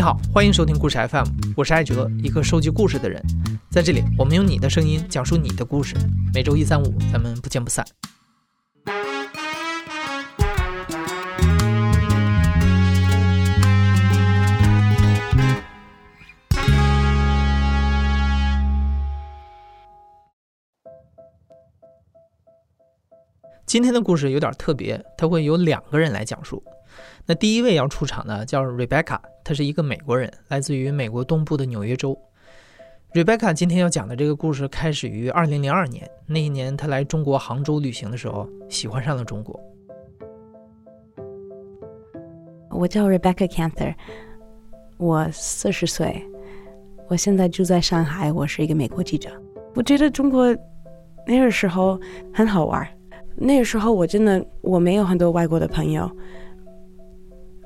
你好，欢迎收听故事 FM，我是艾哲，一个收集故事的人。在这里，我们用你的声音讲述你的故事。每周一、三、五，咱们不见不散。今天的故事有点特别，它会有两个人来讲述。那第一位要出场的叫 Rebecca，她是一个美国人，来自于美国东部的纽约州。Rebecca 今天要讲的这个故事开始于2002年，那一年她来中国杭州旅行的时候，喜欢上了中国。我叫 Rebecca Cantor，我四十岁，我现在住在上海，我是一个美国记者。我觉得中国那个时候很好玩，那个时候我真的我没有很多外国的朋友。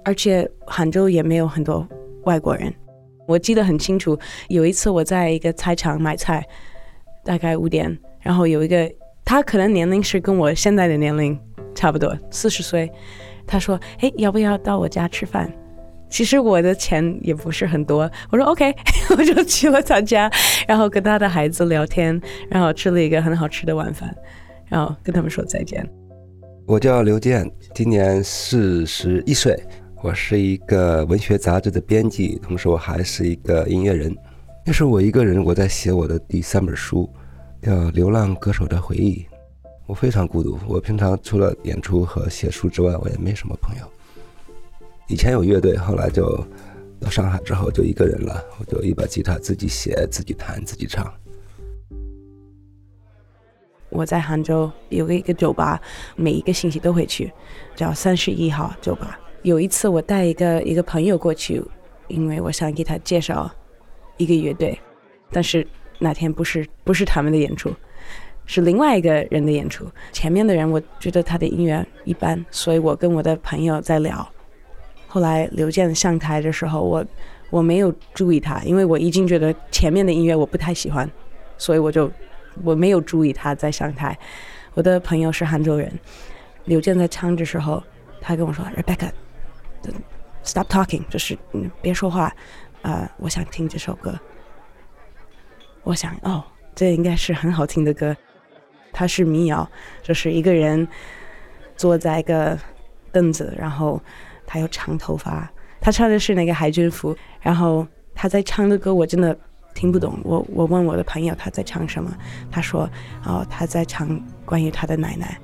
而且杭州也没有很多外国人，我记得很清楚。有一次我在一个菜场买菜，大概五点，然后有一个他可能年龄是跟我现在的年龄差不多，四十岁。他说：“哎，要不要到我家吃饭？”其实我的钱也不是很多，我说 OK，我就去了他家，然后跟他的孩子聊天，然后吃了一个很好吃的晚饭，然后跟他们说再见。我叫刘健，今年四十一岁。我是一个文学杂志的编辑，同时我还是一个音乐人。那是我一个人，我在写我的第三本书，叫《流浪歌手的回忆》。我非常孤独，我平常除了演出和写书之外，我也没什么朋友。以前有乐队，后来就到上海之后就一个人了，我就一把吉他自己写、自己弹、自己唱。我在杭州有一个酒吧，每一个星期都会去，叫三十一号酒吧。有一次，我带一个一个朋友过去，因为我想给他介绍一个乐队，但是那天不是不是他们的演出，是另外一个人的演出。前面的人我觉得他的音乐一般，所以我跟我的朋友在聊。后来刘健上台的时候，我我没有注意他，因为我已经觉得前面的音乐我不太喜欢，所以我就我没有注意他在上台。我的朋友是杭州人，刘健在唱的时候，他跟我说：“Rebecca。” Stop talking，就是嗯，别说话，啊，我想听这首歌。我想，哦，这应该是很好听的歌。它是民谣，就是一个人坐在一个凳子，然后他有长头发，他唱的是那个海军服，然后他在唱的歌我真的听不懂。我我问我的朋友他在唱什么，他说，哦，他在唱关于他的奶奶。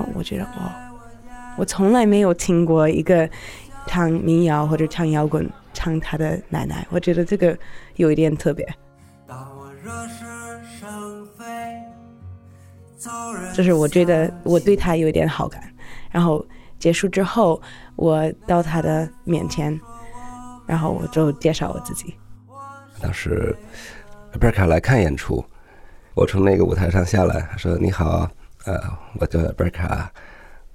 后我觉得，哇，我从来没有听过一个唱民谣或者唱摇滚唱他的奶奶，我觉得这个有一点特别。就是我觉得我对他有一点好感。然后结束之后，我到他的面前，然后我就介绍我自己。当时贝尔卡来看演出，我从那个舞台上下来，他说：“你好。”呃，我叫贝卡，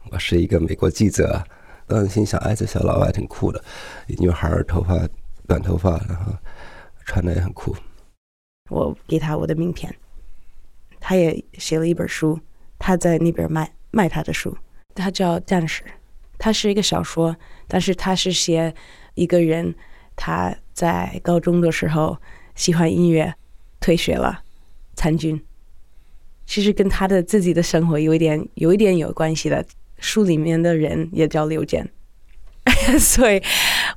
我是一个美国记者。当时心想，哎，这小老外挺酷的，女孩头发短头发，然后穿的也很酷。我给他我的名片，他也写了一本书，他在那边卖卖他的书。他叫战士，他是一个小说，但是他是写一个人他在高中的时候喜欢音乐，退学了，参军。其实跟他的自己的生活有一点有一点有关系的。书里面的人也叫刘健，所以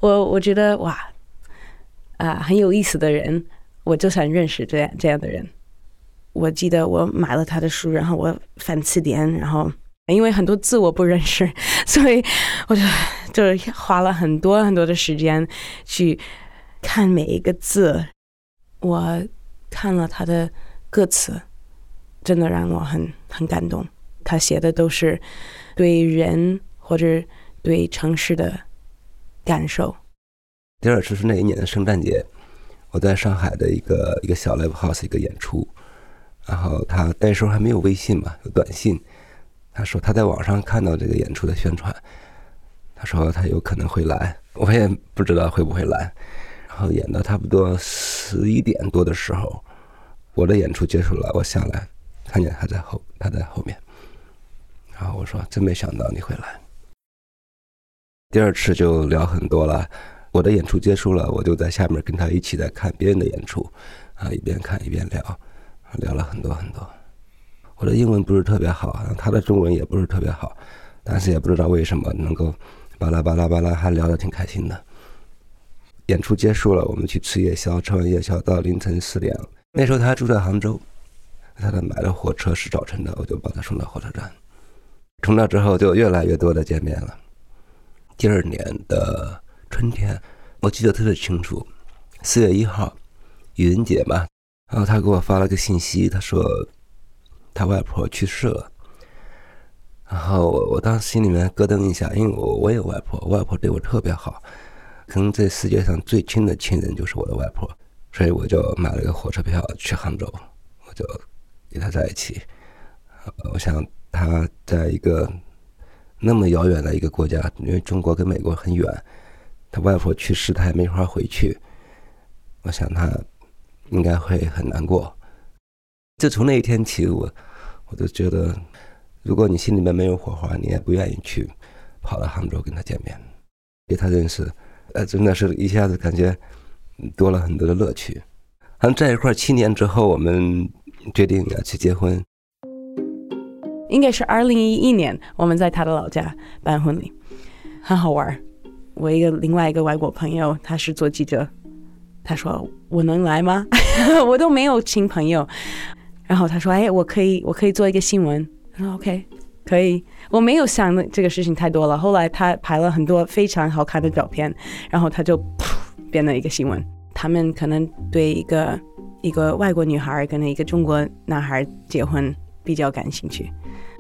我我觉得哇啊很有意思的人，我就想认识这样这样的人。我记得我买了他的书，然后我翻词典，然后因为很多字我不认识，所以我就就是花了很多很多的时间去看每一个字。我看了他的歌词。真的让我很很感动。他写的都是对人或者对城市的感受。第二次是那一年的圣诞节，我在上海的一个一个小 live house 一个演出，然后他那时候还没有微信嘛，有短信。他说他在网上看到这个演出的宣传，他说他有可能会来，我也不知道会不会来。然后演到差不多十一点多的时候，我的演出结束了，我下来看见他在后，他在后面，然后我说真没想到你会来。第二次就聊很多了，我的演出结束了，我就在下面跟他一起在看别人的演出，啊，一边看一边聊，聊了很多很多。我的英文不是特别好，他的中文也不是特别好，但是也不知道为什么能够巴拉巴拉巴拉还聊得挺开心的。演出结束了，我们去吃夜宵，吃完夜宵到凌晨四点。那时候他住在杭州，他的买的火车是早晨的，我就把他送到火车站。从那之后就越来越多的见面了。第二年的春天，我记得特别清楚，四月一号，愚人节嘛，然后他给我发了个信息，他说。他外婆去世了，然后我我当时心里面咯噔一下，因为我我有外婆，外婆对我特别好，可能这世界上最亲的亲人就是我的外婆，所以我就买了个火车票去杭州，我就跟他在一起。我想他在一个那么遥远的一个国家，因为中国跟美国很远，他外婆去世，他也没法回去，我想他应该会很难过。就从那一天起，我。我就觉得，如果你心里面没有火花，你也不愿意去跑到杭州跟他见面，跟他认识，呃，真的是一下子感觉多了很多的乐趣。好像在一块七年之后，我们决定要去结婚。应该是二零一一年，我们在他的老家办婚礼，很好玩。我一个另外一个外国朋友，他是做记者，他说我能来吗？我都没有亲朋友。然后他说：“哎，我可以，我可以做一个新闻。”他说：“OK，可以。”我没有想的这个事情太多了。后来他拍了很多非常好看的照片，然后他就编了一个新闻。他们可能对一个一个外国女孩跟一个中国男孩结婚比较感兴趣。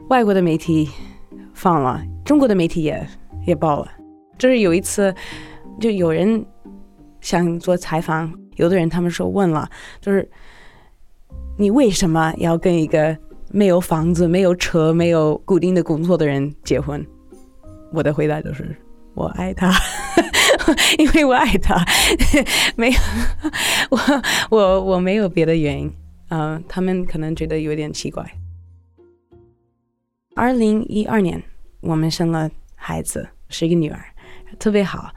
外国的媒体放了，中国的媒体也也报了。就是有一次，就有人想做采访，有的人他们说问了，就是。你为什么要跟一个没有房子、没有车、没有固定的工作的人结婚？我的回答就是：我爱他，因为我爱他，没有 我我我没有别的原因。嗯，他们可能觉得有点奇怪。二零一二年，我们生了孩子，是一个女儿，特别好。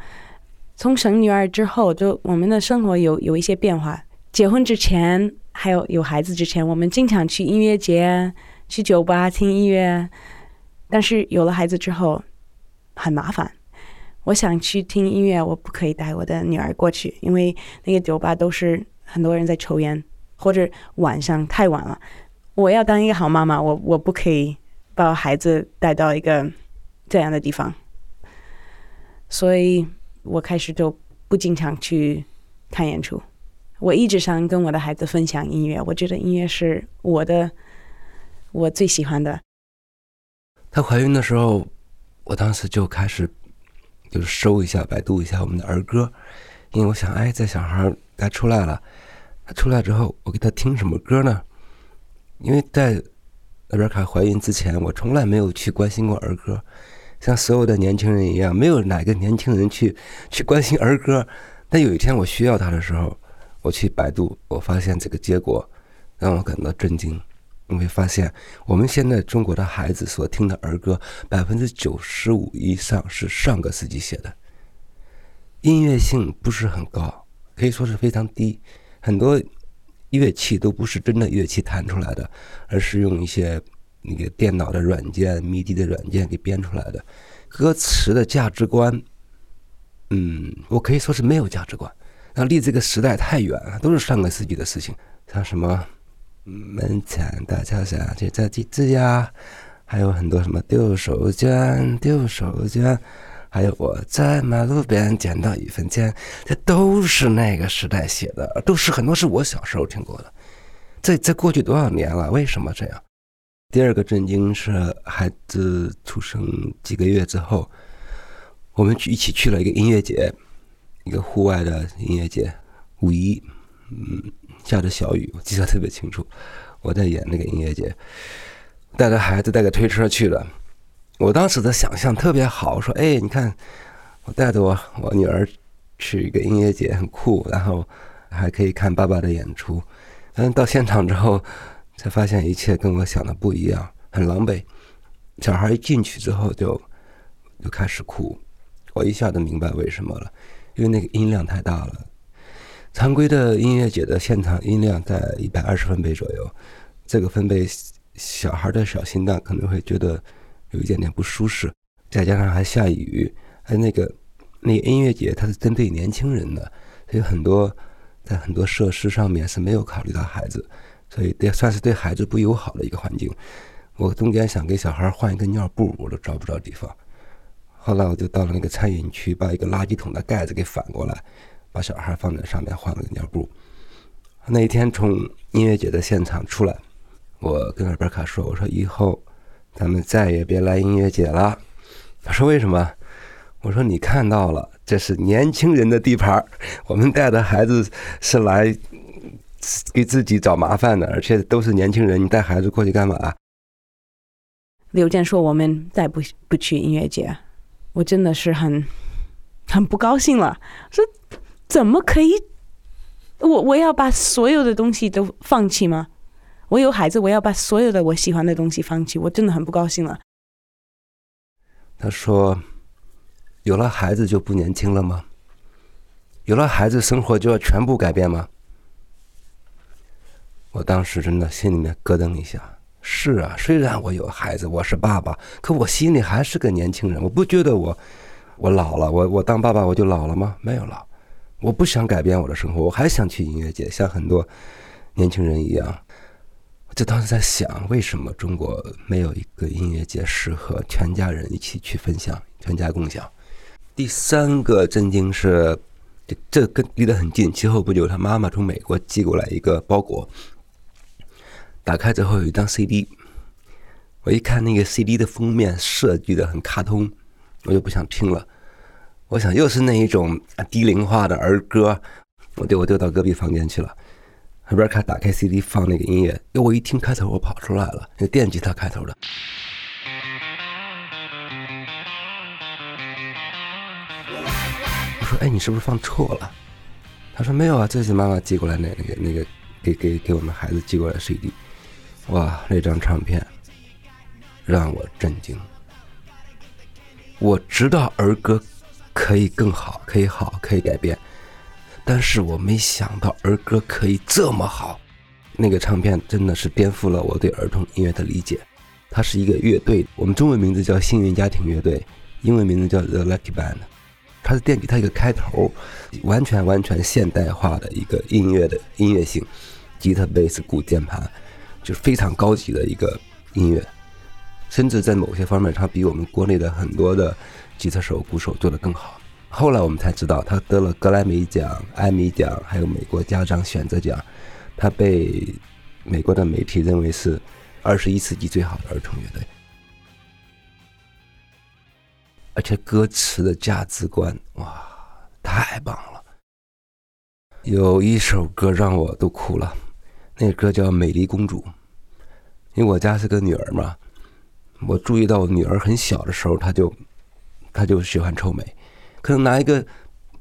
从生女儿之后，就我们的生活有有一些变化。结婚之前。还有有孩子之前，我们经常去音乐节、去酒吧听音乐。但是有了孩子之后，很麻烦。我想去听音乐，我不可以带我的女儿过去，因为那个酒吧都是很多人在抽烟，或者晚上太晚了。我要当一个好妈妈，我我不可以把孩子带到一个这样的地方。所以我开始就不经常去看演出。我一直想跟我的孩子分享音乐，我觉得音乐是我的我最喜欢的。她怀孕的时候，我当时就开始就是搜一下、百度一下我们的儿歌，因为我想，哎，这小孩该出来了。他出来之后，我给他听什么歌呢？因为在阿贝卡怀孕之前，我从来没有去关心过儿歌，像所有的年轻人一样，没有哪个年轻人去去关心儿歌。但有一天我需要他的时候。我去百度，我发现这个结果让我感到震惊。你会发现，我们现在中国的孩子所听的儿歌，百分之九十五以上是上个世纪写的，音乐性不是很高，可以说是非常低。很多乐器都不是真的乐器弹出来的，而是用一些那个电脑的软件、迷笛的软件给编出来的。歌词的价值观，嗯，我可以说是没有价值观。那离这个时代太远了，都是上个世纪的事情。像什么门前大桥下，这这几只鸭，还有很多什么丢手绢，丢手绢，还有我在马路边捡到一分钱，这都是那个时代写的，都是很多是我小时候听过的。这这过去多少年了？为什么这样？第二个震惊是孩子出生几个月之后，我们去一起去了一个音乐节。一个户外的音乐节，五一，嗯，下着小雨，我记得特别清楚。我在演那个音乐节，带着孩子带个推车去了。我当时的想象特别好，说：“哎，你看，我带着我我女儿去一个音乐节很酷，然后还可以看爸爸的演出。但到现场之后，才发现一切跟我想的不一样，很狼狈。小孩一进去之后就就开始哭，我一下子明白为什么了，因为那个音量太大了。常规的音乐节的现场音量在一百二十分贝左右，这个分贝小孩的小心脏可能会觉得有一点点不舒适，再加上还下雨，还那个那音乐节它是针对年轻人的，所以很多在很多设施上面是没有考虑到孩子，所以也算是对孩子不友好的一个环境。我中间想给小孩换一个尿布，我都找不着地方。后来我就到了那个餐饮区，把一个垃圾桶的盖子给反过来，把小孩放在上面换了个尿布。那一天从音乐节的现场出来，我跟尔贝卡说：“我说以后咱们再也别来音乐节了。”他说：“为什么？”我说：“你看到了，这是年轻人的地盘我们带的孩子是来给自己找麻烦的，而且都是年轻人，你带孩子过去干嘛？”刘健说：“我们再不不去音乐节，我真的是很很不高兴了。说怎么可以？我我要把所有的东西都放弃吗？我有孩子，我要把所有的我喜欢的东西放弃？我真的很不高兴了。”他说：“有了孩子就不年轻了吗？有了孩子，生活就要全部改变吗？”我当时真的心里面咯噔一下。是啊，虽然我有孩子，我是爸爸，可我心里还是个年轻人。我不觉得我，我老了，我我当爸爸我就老了吗？没有老，我不想改变我的生活，我还想去音乐节，像很多年轻人一样。我就当时在想，为什么中国没有一个音乐节适合全家人一起去分享、全家共享？第三个震惊是，这这跟离得很近。其后不久，他妈妈从美国寄过来一个包裹。打开之后有一张 CD，我一看那个 CD 的封面设计的很卡通，我就不想听了。我想又是那一种低龄化的儿歌，我丢我丢到隔壁房间去了。那边看打开 CD 放那个音乐，哟，我一听开头我跑出来了，那电吉他开头的。我说：“哎，你是不是放错了？”他说：“没有啊，这是妈妈寄过来那那个那个给给给我们孩子寄过来的 CD。”哇，那张唱片让我震惊。我知道儿歌可以更好，可以好，可以改变，但是我没想到儿歌可以这么好。那个唱片真的是颠覆了我对儿童音乐的理解。它是一个乐队，我们中文名字叫幸运家庭乐队，英文名字叫 The Lucky Band。它是电吉他一个开头，完全完全现代化的一个音乐的音乐性，吉他、贝斯、鼓、键盘。就是非常高级的一个音乐，甚至在某些方面，它比我们国内的很多的吉他手、鼓手做得更好。后来我们才知道，他得了格莱美奖、艾米奖，还有美国家长选择奖。他被美国的媒体认为是二十一世纪最好的儿童乐队，而且歌词的价值观，哇，太棒了！有一首歌让我都哭了。那歌叫《美丽公主》，因为我家是个女儿嘛，我注意到我女儿很小的时候，她就她就喜欢臭美，可能拿一个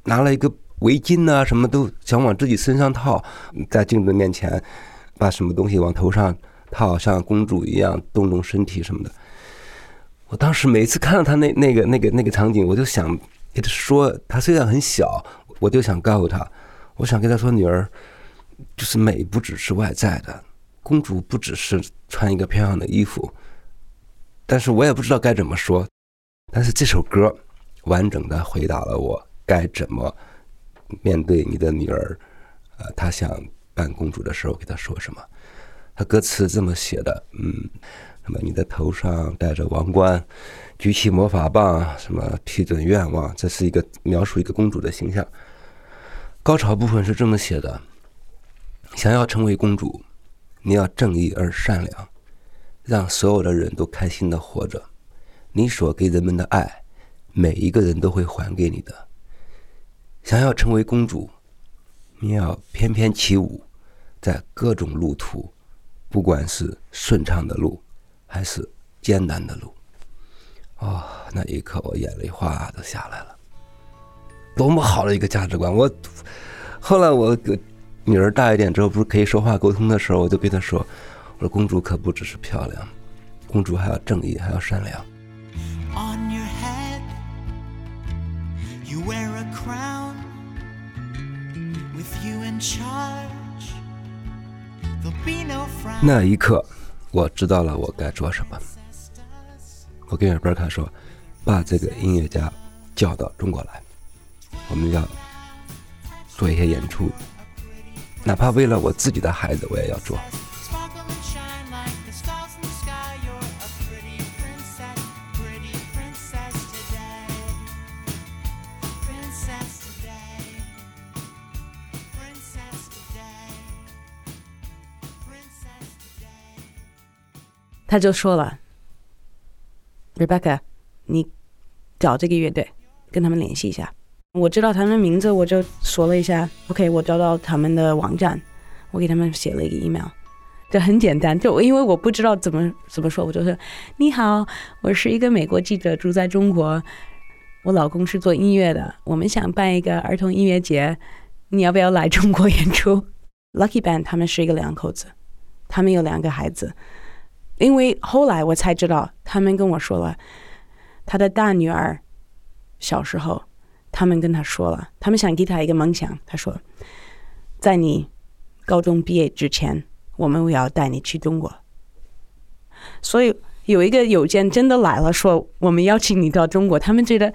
拿了一个围巾呐，什么都想往自己身上套，在镜子面前把什么东西往头上套，像公主一样动动身体什么的。我当时每次看到她那那个那个那个场景，我就想给她说，她虽然很小，我就想告诉她，我想跟她说，女儿。就是美不只是外在的，公主不只是穿一个漂亮的衣服，但是我也不知道该怎么说。但是这首歌完整的回答了我该怎么面对你的女儿，呃，她想扮公主的时候给她说什么。她歌词这么写的，嗯，那么你的头上戴着王冠，举起魔法棒，什么批准愿望，这是一个描述一个公主的形象。高潮部分是这么写的。想要成为公主，你要正义而善良，让所有的人都开心的活着。你所给人们的爱，每一个人都会还给你的。想要成为公主，你要翩翩起舞，在各种路途，不管是顺畅的路，还是艰难的路。哦，那一刻我眼泪哗的下来了。多么好的一个价值观！我后来我女儿大一点之后，不是可以说话沟通的时候，我就跟她说：“我说公主可不只是漂亮，公主还要正义，还要善良。” On your head, you wear a crown. With you in charge, there'll be no frown. 那一刻，我知道了我该做什么。我跟尔贝卡说：“把这个音乐家叫到中国来，我们要做一些演出，哪怕为了我自己的孩子，我也要做。”他就说了，Rebecca，你找这个乐队，跟他们联系一下。我知道他们的名字，我就说了一下，OK，我找到他们的网站，我给他们写了一个 email，就很简单，就因为我不知道怎么怎么说，我就说你好，我是一个美国记者，住在中国，我老公是做音乐的，我们想办一个儿童音乐节，你要不要来中国演出？Lucky Band 他们是一个两口子，他们有两个孩子。因为后来我才知道，他们跟我说了，他的大女儿小时候，他们跟他说了，他们想给他一个梦想。他说，在你高中毕业之前，我们要带你去中国。所以有一个邮件真的来了，说我们邀请你到中国。他们觉得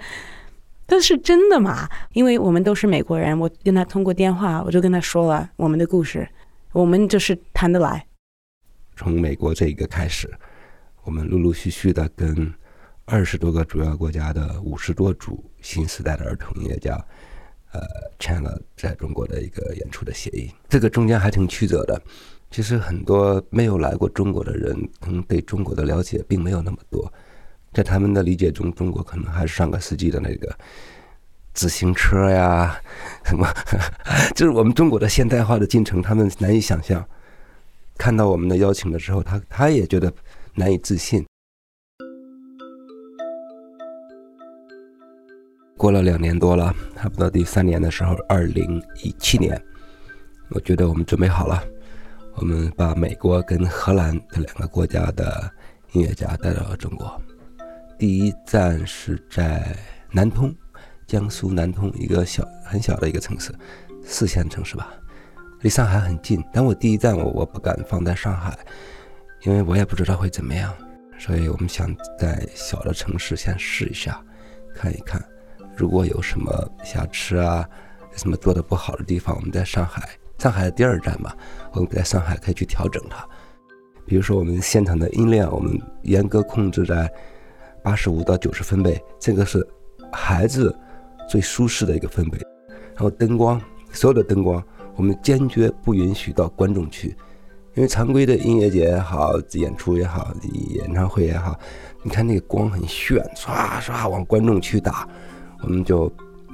这是真的吗？因为我们都是美国人，我跟他通过电话，我就跟他说了我们的故事，我们就是谈得来。从美国这一个开始，我们陆陆续续的跟二十多个主要国家的五十多组新时代的儿童音乐家，呃，签了在中国的一个演出的协议。这个中间还挺曲折的。其实很多没有来过中国的人，可能对中国的了解并没有那么多。在他们的理解中，中国可能还是上个世纪的那个 自行车呀，什么，就是我们中国的现代化的进程，他们难以想象。看到我们的邀请的时候，他他也觉得难以置信。过了两年多了，差不多第三年的时候，二零一七年，我觉得我们准备好了，我们把美国跟荷兰这两个国家的音乐家带到了中国。第一站是在南通，江苏南通一个小很小的一个城市，四线城市吧。离上海很近，但我第一站我我不敢放在上海，因为我也不知道会怎么样，所以我们想在小的城市先试一下，看一看，如果有什么瑕疵啊，什么做的不好的地方，我们在上海，上海的第二站嘛，我们在上海可以去调整它。比如说我们现场的音量，我们严格控制在八十五到九十分贝，这个是孩子最舒适的一个分贝。然后灯光，所有的灯光。我们坚决不允许到观众区，因为常规的音乐节也好，演出也好，演唱会也好，你看那个光很炫，唰唰往观众区打，我们就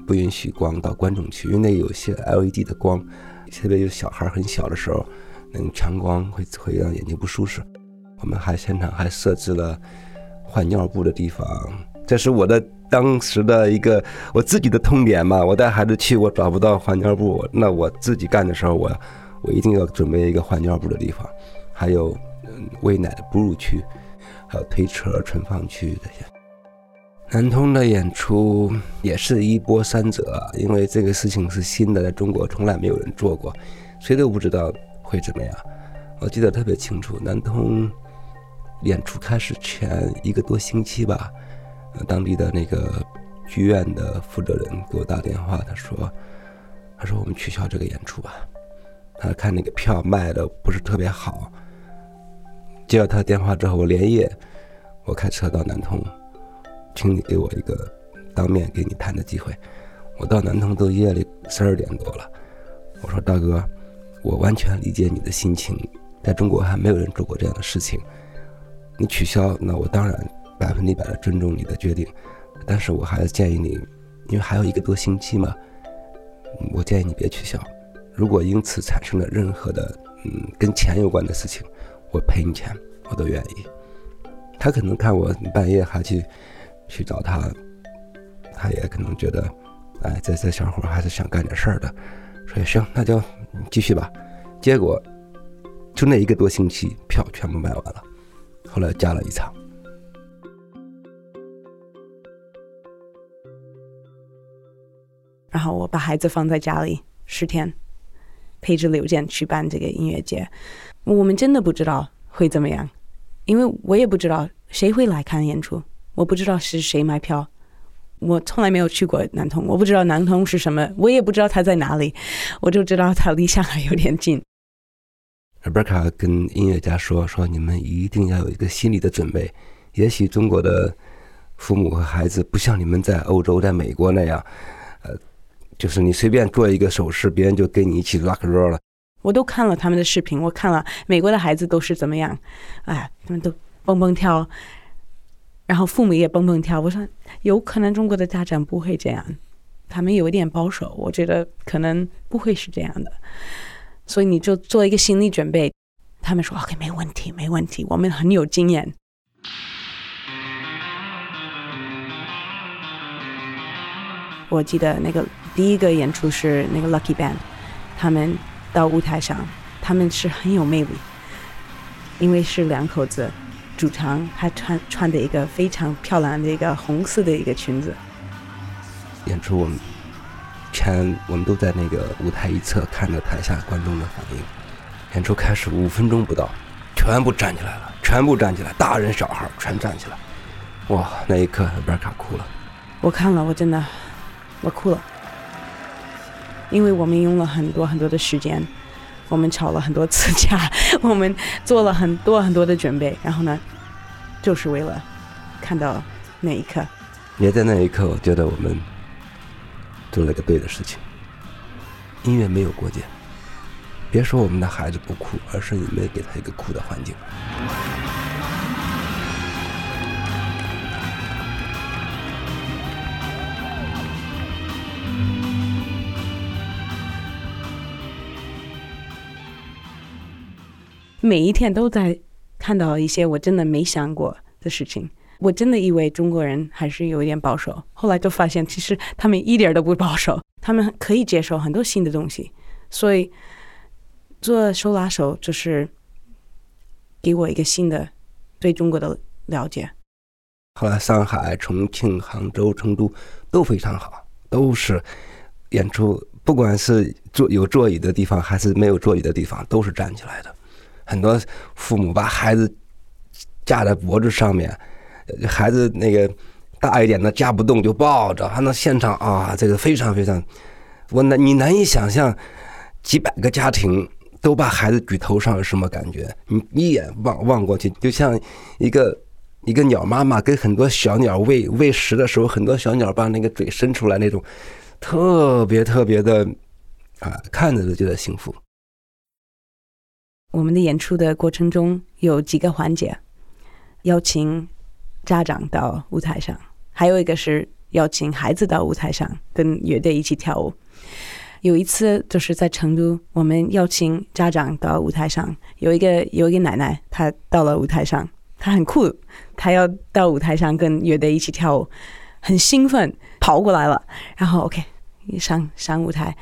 不允许光到观众区，因为那有些 LED 的光，特别有小孩很小的时候，那种强光会会让眼睛不舒适。我们还现场还设置了换尿布的地方，这是我的。当时的一个我自己的痛点嘛，我带孩子去，我找不到换尿布，那我自己干的时候，我我一定要准备一个换尿布的地方，还有嗯喂奶的哺乳区，还有推车存放区这些。南通的演出也是一波三折，因为这个事情是新的，在中国从来没有人做过，谁都不知道会怎么样。我记得特别清楚，南通演出开始前一个多星期吧。当地的那个剧院的负责人给我打电话，他说：“他说我们取消这个演出吧。他看那个票卖的不是特别好。”接到他电话之后，我连夜我开车到南通，请你给我一个当面给你谈的机会。我到南通都夜里十二点多了。我说：“大哥，我完全理解你的心情，在中国还没有人做过这样的事情。你取消，那我当然。”百分之一百的尊重你的决定，但是我还是建议你，因为还有一个多星期嘛，我建议你别取消。如果因此产生了任何的嗯跟钱有关的事情，我赔你钱，我都愿意。他可能看我半夜还去去找他，他也可能觉得哎，这这小伙还是想干点事儿的，说行，那就继续吧。结果就那一个多星期，票全部卖完了，后来加了一场。然后我把孩子放在家里十天，陪着刘健去办这个音乐节。我们真的不知道会怎么样，因为我也不知道谁会来看演出，我不知道是谁买票，我从来没有去过南通，我不知道南通是什么，我也不知道它在哪里，我就知道它离上海有点近。Rebecca 跟音乐家说：“说你们一定要有一个心理的准备，也许中国的父母和孩子不像你们在欧洲、在美国那样，就是你随便做一个手势，别人就跟你一起 rock roll 了。我都看了他们的视频，我看了美国的孩子都是怎么样，哎，他们都蹦蹦跳，然后父母也蹦蹦跳。我说有可能中国的家长不会这样，他们有一点保守，我觉得可能不会是这样的，所以你就做一个心理准备。他们说 OK，没问题，没问题，我们很有经验。我记得那个第一个演出是那个 Lucky Band，他们到舞台上，他们是很有魅力，因为是两口子，主唱还穿穿的一个非常漂亮的一个红色的一个裙子，演出我们全我们都在那个舞台一侧看着台下观众的反应。演出开始五分钟不到，全部站起来了，全部站起来，大人小孩全站起来。哇，那一刻贝尔卡哭了。我看了，我真的我哭了，因为我们用了很多很多的时间，我们吵了很多次架，我们做了很多很多的准备，然后呢，就是为了看到那一刻。也在那一刻，我觉得我们做了个对的事情。音乐没有国界，别说我们的孩子不哭，而是你没给他一个哭的环境。每一天都在看到一些我真的没想过的事情。我真的以为中国人还是有一点保守，后来就发现其实他们一点都不保守，他们可以接受很多新的东西。所以做手拉手就是给我一个新的对中国的了解。后来上海、重庆、杭州、成都都非常好，都是演出，不管是坐有座椅的地方还是没有座椅的地方，都是站起来的。很多父母把孩子架在脖子上面，孩子那个大一点的架不动就抱着，还能现场啊，这个非常非常，我难你难以想象，几百个家庭都把孩子举头上是什么感觉？你一眼望望过去，就像一个一个鸟妈妈跟很多小鸟喂喂食的时候，很多小鸟把那个嘴伸出来那种，特别特别的啊，看着就觉得幸福。我们的演出的过程中有几个环节，邀请家长到舞台上，还有一个是邀请孩子到舞台上跟乐队一起跳舞。有一次就是在成都，我们邀请家长到舞台上，有一个有一个奶奶，她到了舞台上，她很酷，她要到舞台上跟乐队一起跳舞，很兴奋，跑过来了，然后 OK 上上舞台，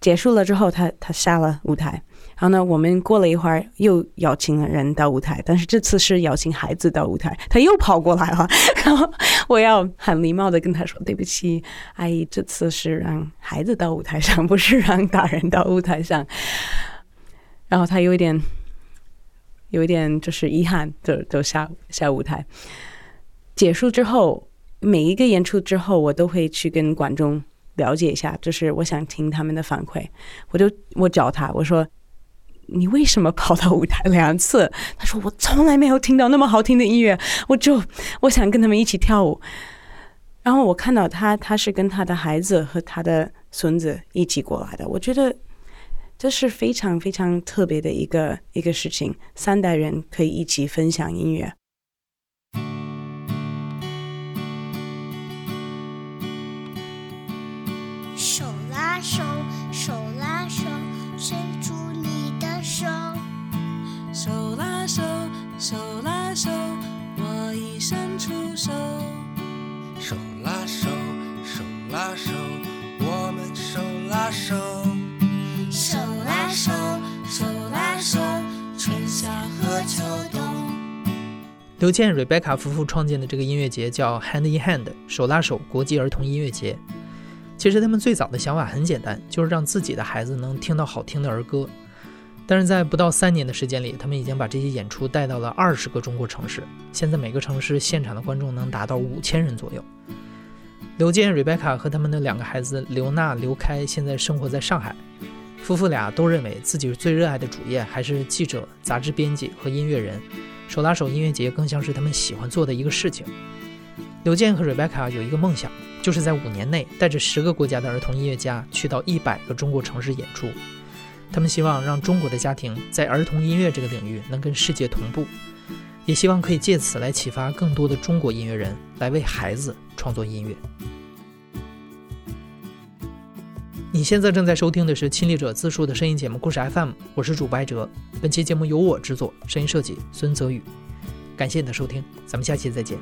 结束了之后，她她下了舞台。然后呢，我们过了一会儿又邀请了人到舞台，但是这次是邀请孩子到舞台，他又跑过来了，然后我要很礼貌的跟他说：“对不起，阿姨，这次是让孩子到舞台上，不是让大人到舞台上。”然后他有一点，有一点就是遗憾，就就下下舞台。结束之后，每一个演出之后，我都会去跟观众了解一下，就是我想听他们的反馈，我就我找他，我说。你为什么跑到舞台两次？他说我从来没有听到那么好听的音乐，我就我想跟他们一起跳舞。然后我看到他，他是跟他的孩子和他的孙子一起过来的。我觉得这是非常非常特别的一个一个事情，三代人可以一起分享音乐。已伸出手。手拉手，我们手拉手，手，拉手，手拉手，春夏和秋冬。刘健、瑞贝卡夫妇创建的这个音乐节叫 Hand in Hand 手拉手国际儿童音乐节。其实他们最早的想法很简单，就是让自己的孩子能听到好听的儿歌。但是在不到三年的时间里，他们已经把这些演出带到了二十个中国城市。现在每个城市现场的观众能达到五千人左右。刘健、瑞贝卡和他们的两个孩子刘娜、刘开现在生活在上海。夫妇俩都认为自己最热爱的主业还是记者、杂志编辑和音乐人。手拉手音乐节更像是他们喜欢做的一个事情。刘健和瑞贝卡有一个梦想，就是在五年内带着十个国家的儿童音乐家去到一百个中国城市演出。他们希望让中国的家庭在儿童音乐这个领域能跟世界同步，也希望可以借此来启发更多的中国音乐人来为孩子创作音乐。你现在正在收听的是亲历者自述的声音节目《故事 FM》，我是主播艾哲。本期节目由我制作，声音设计孙泽宇。感谢你的收听，咱们下期再见。